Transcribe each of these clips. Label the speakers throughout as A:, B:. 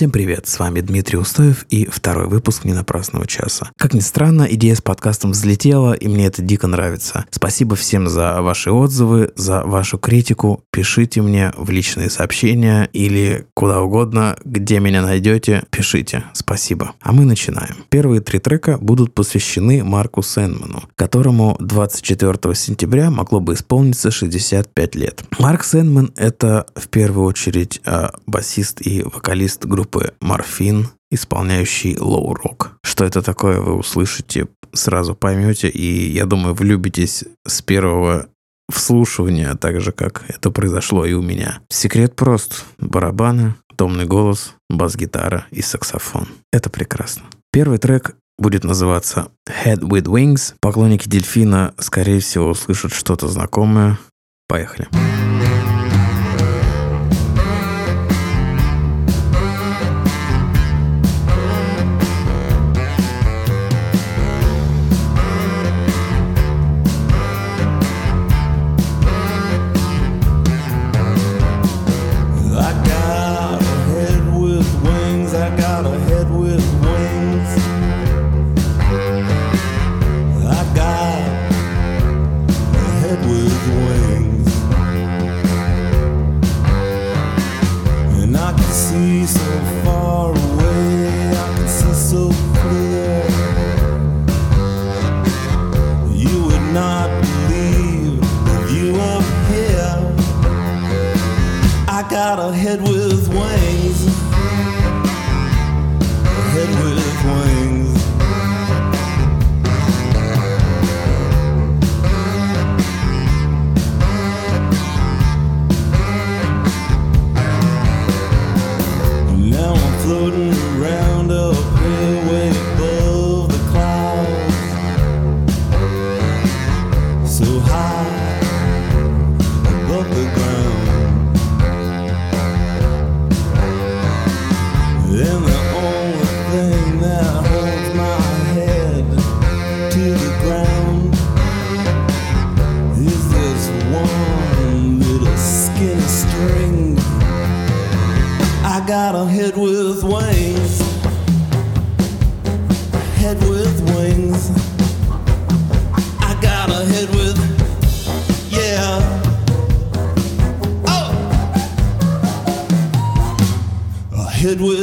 A: Всем привет, с вами Дмитрий Устоев и второй выпуск «Ненапрасного часа». Как ни странно, идея с подкастом взлетела, и мне это дико нравится. Спасибо всем за ваши отзывы, за вашу критику. Пишите мне в личные сообщения или куда угодно, где меня найдете, пишите. Спасибо. А мы начинаем. Первые три трека будут посвящены Марку Сэндману, которому 24 сентября могло бы исполниться 65 лет. Марк Сэндман — это в первую очередь а, басист и вокалист группы группы Morphine, исполняющий low rock. Что это такое, вы услышите, сразу поймете, и я думаю, влюбитесь с первого вслушивания, так же, как это произошло и у меня. Секрет прост. Барабаны, томный голос, бас-гитара и саксофон. Это прекрасно. Первый трек будет называться Head with Wings. Поклонники дельфина, скорее всего, услышат что-то знакомое. Поехали. Поехали.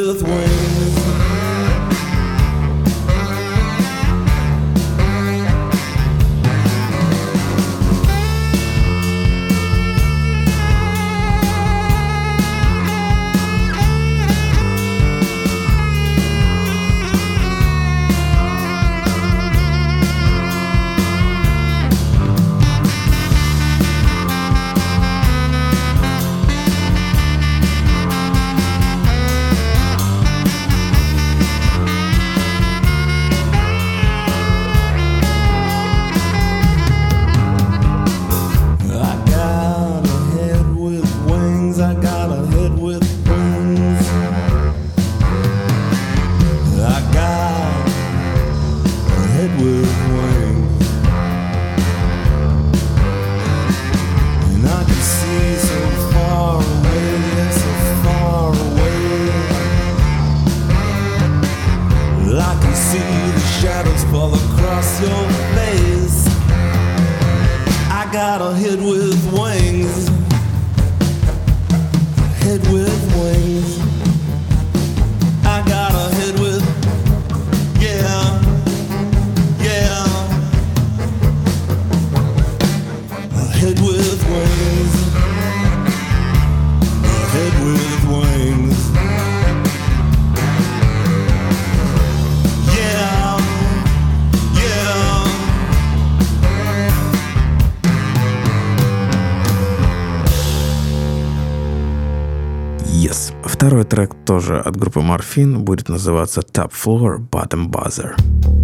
A: with wings. Второй трек тоже от группы Morphine. Будет называться Top Floor Bottom Buzzer.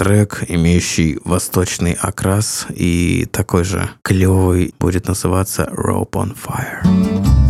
B: Трек, имеющий восточный окрас и такой же клевый, будет называться Rope on Fire.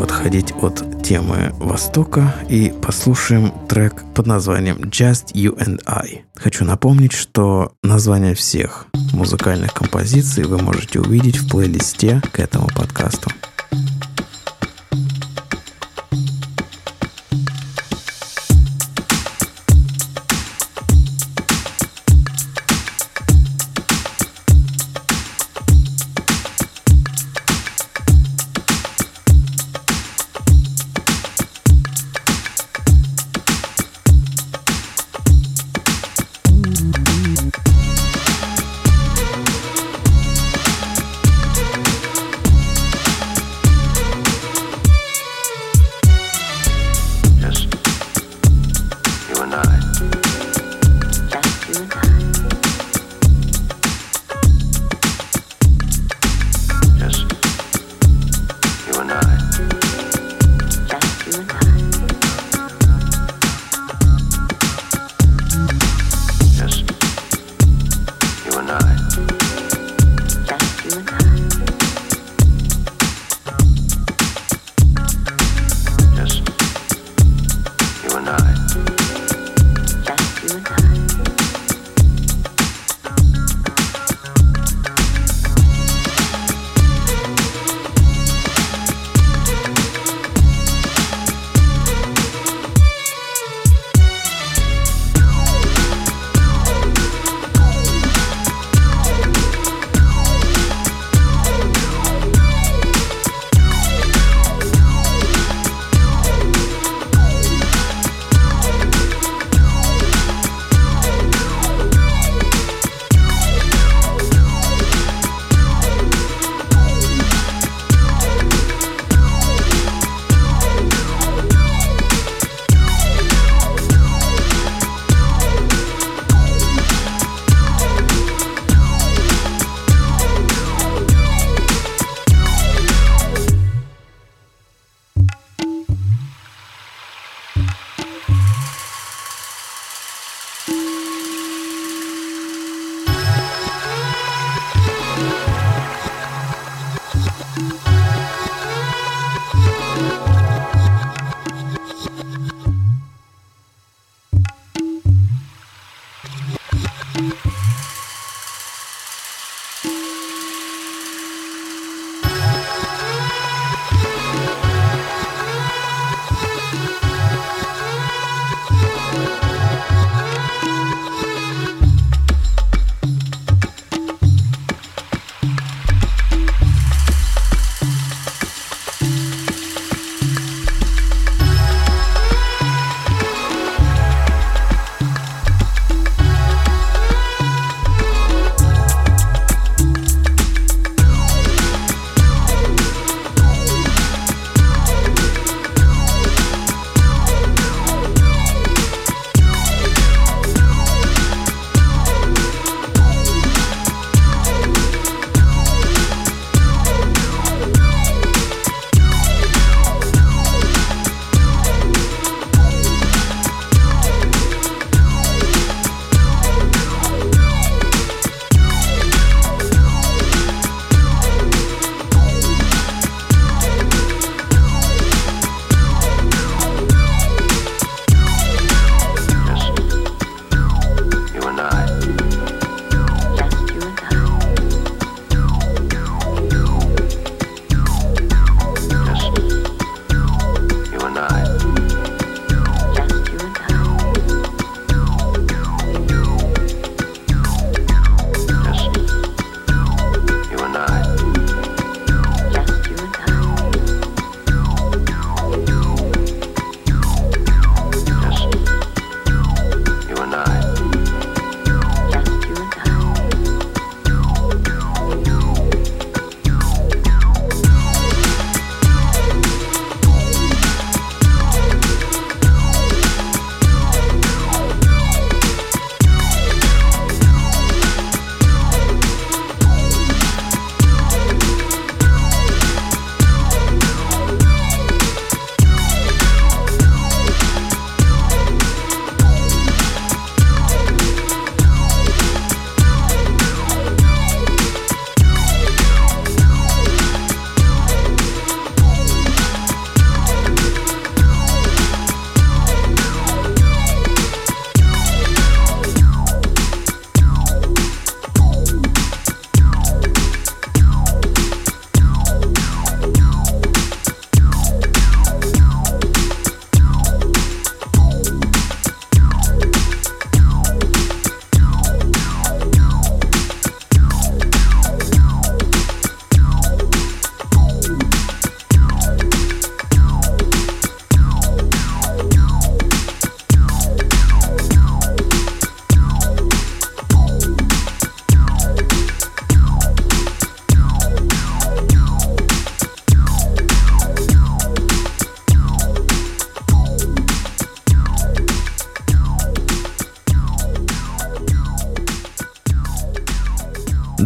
B: далеко отходить от темы Востока и послушаем трек под названием Just You and I. Хочу напомнить, что название всех музыкальных композиций вы можете увидеть в плейлисте к этому подкасту.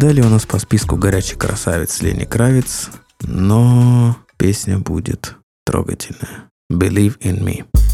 B: Далее у нас по списку «Горячий красавец» Лени Кравец, но песня будет трогательная. «Believe in me».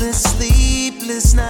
C: sleepless nights.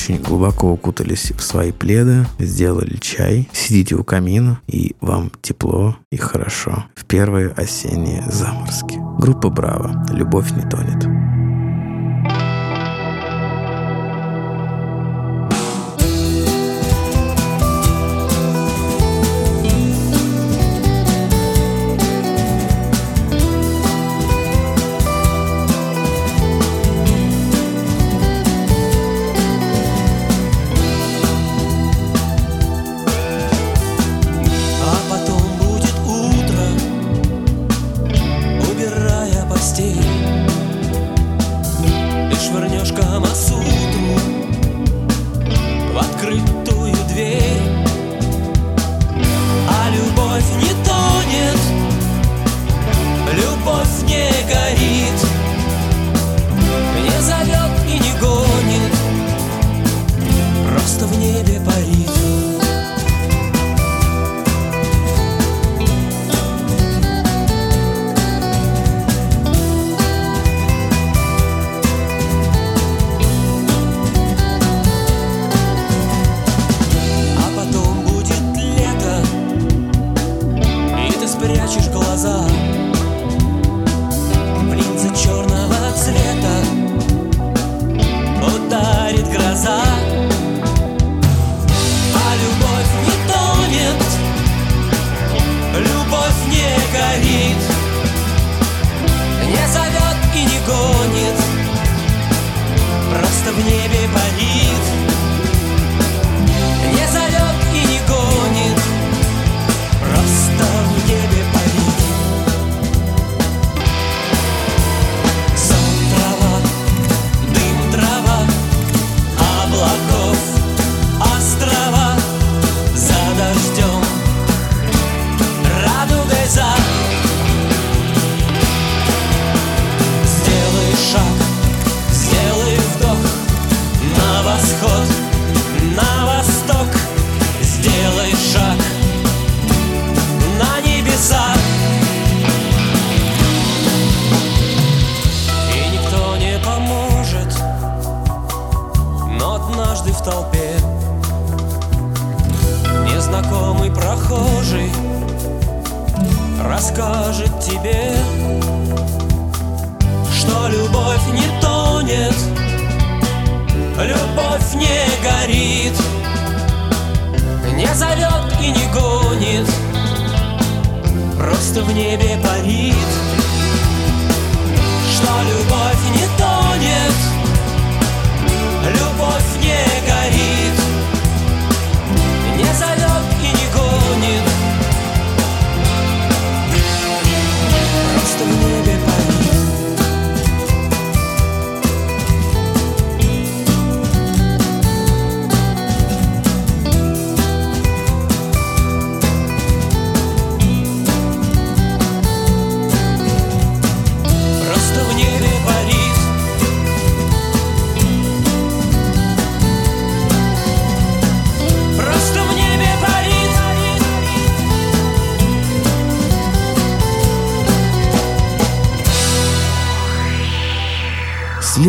B: очень глубоко укутались в свои пледы, сделали чай, сидите у камина, и вам тепло и хорошо в первые осенние заморозки. Группа «Браво. Любовь не тонет».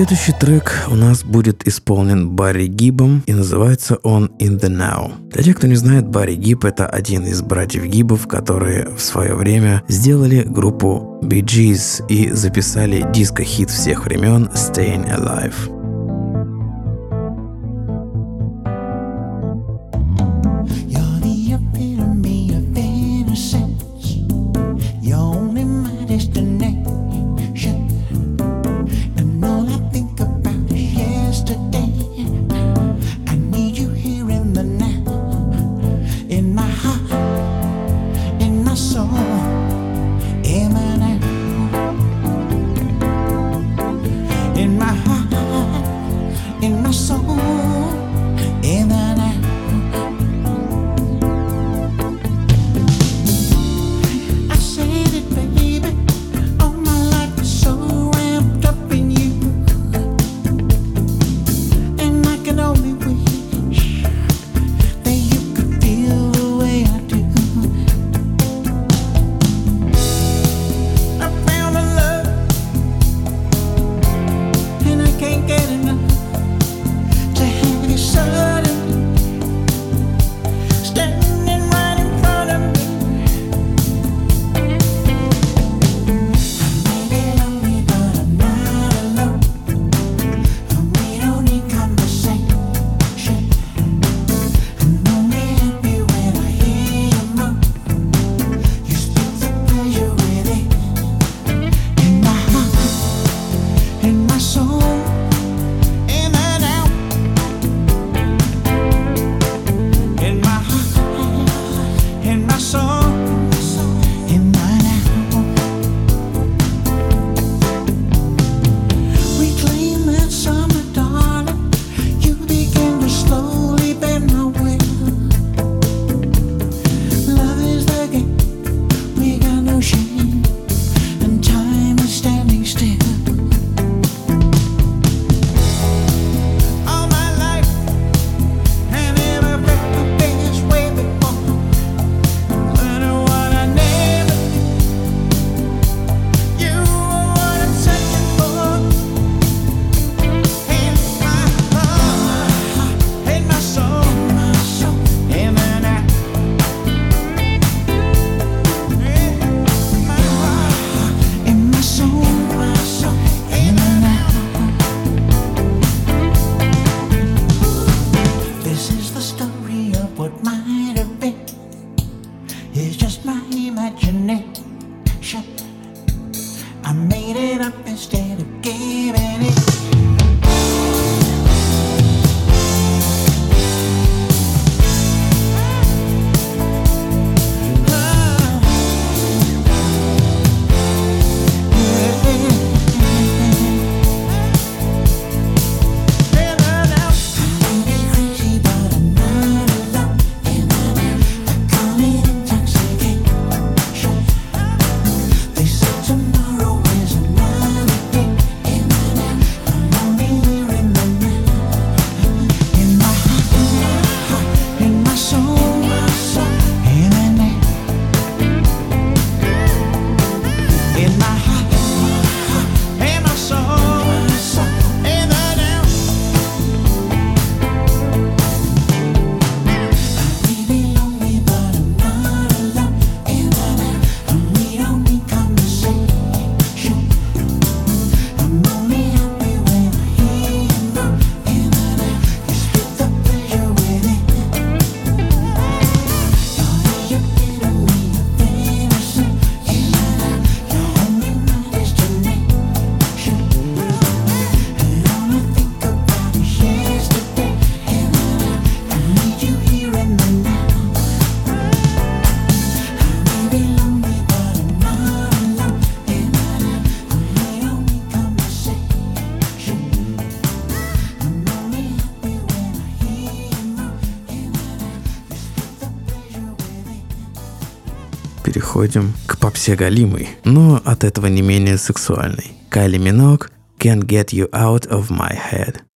B: Следующий трек у нас будет исполнен Барри Гибом и называется он «In the Now». Для тех, кто не знает, Барри Гиб — это один из братьев Гибов, которые в свое время сделали группу Bee Gees и записали диско-хит всех времен «Staying Alive». переходим к попсе Галимой, но от этого не менее сексуальной. Кайли Минок «Can't Get You Out of My Head».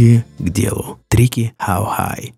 D: Перейди к делу. Трики How High.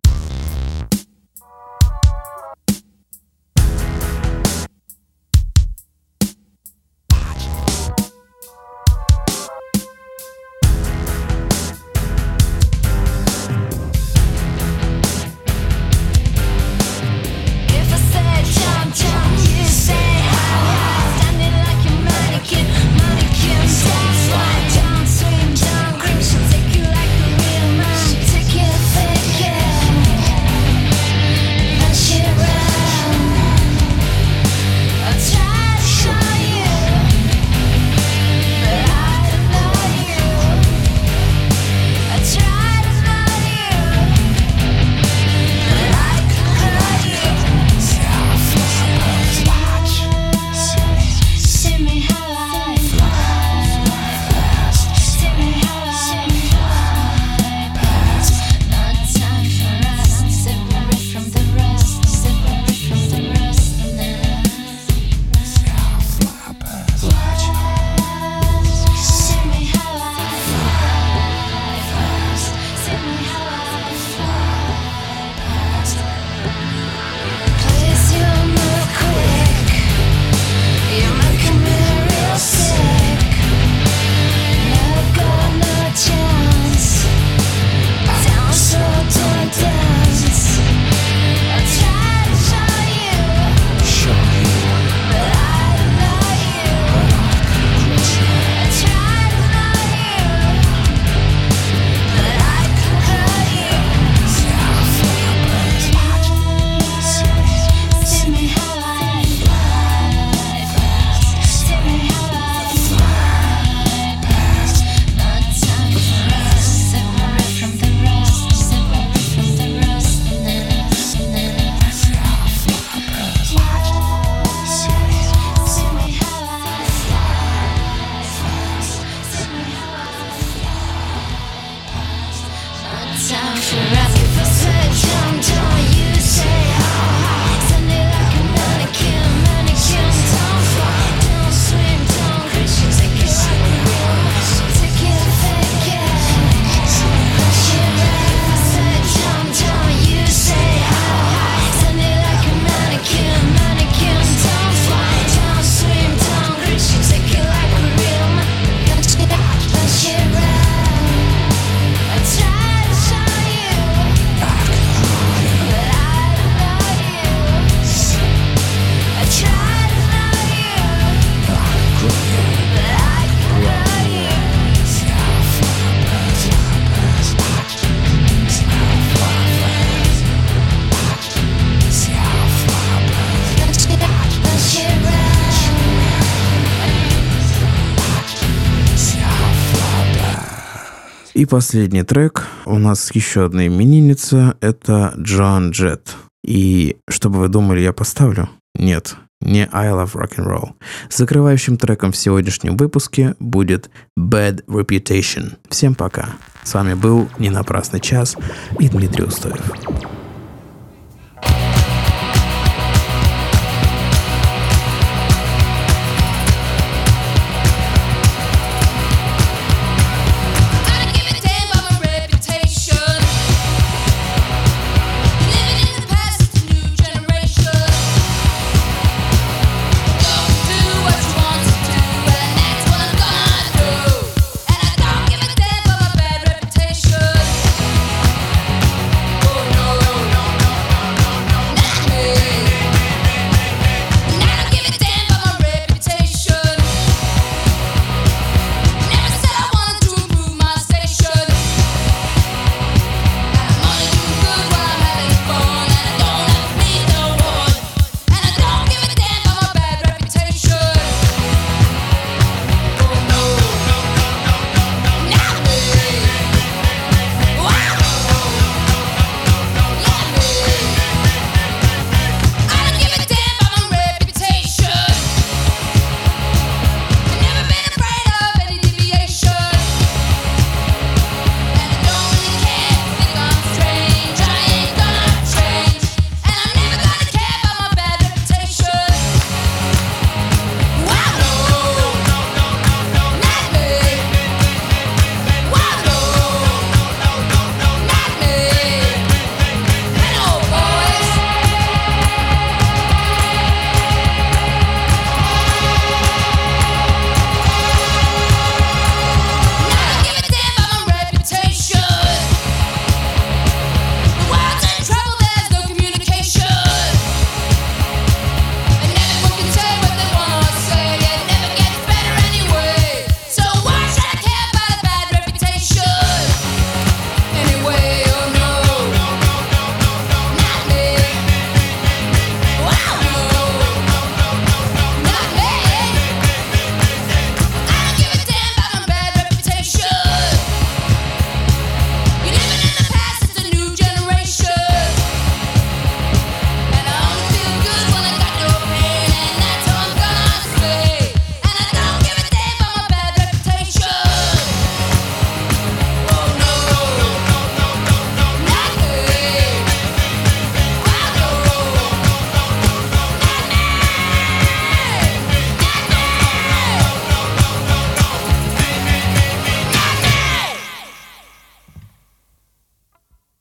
D: последний трек у нас еще одна именинница, это Джон Джет. И чтобы вы думали, я поставлю? Нет, не I Love Rock and Roll. Закрывающим треком в сегодняшнем выпуске будет Bad Reputation. Всем пока. С вами был Не напрасный час и Дмитрий Устоев.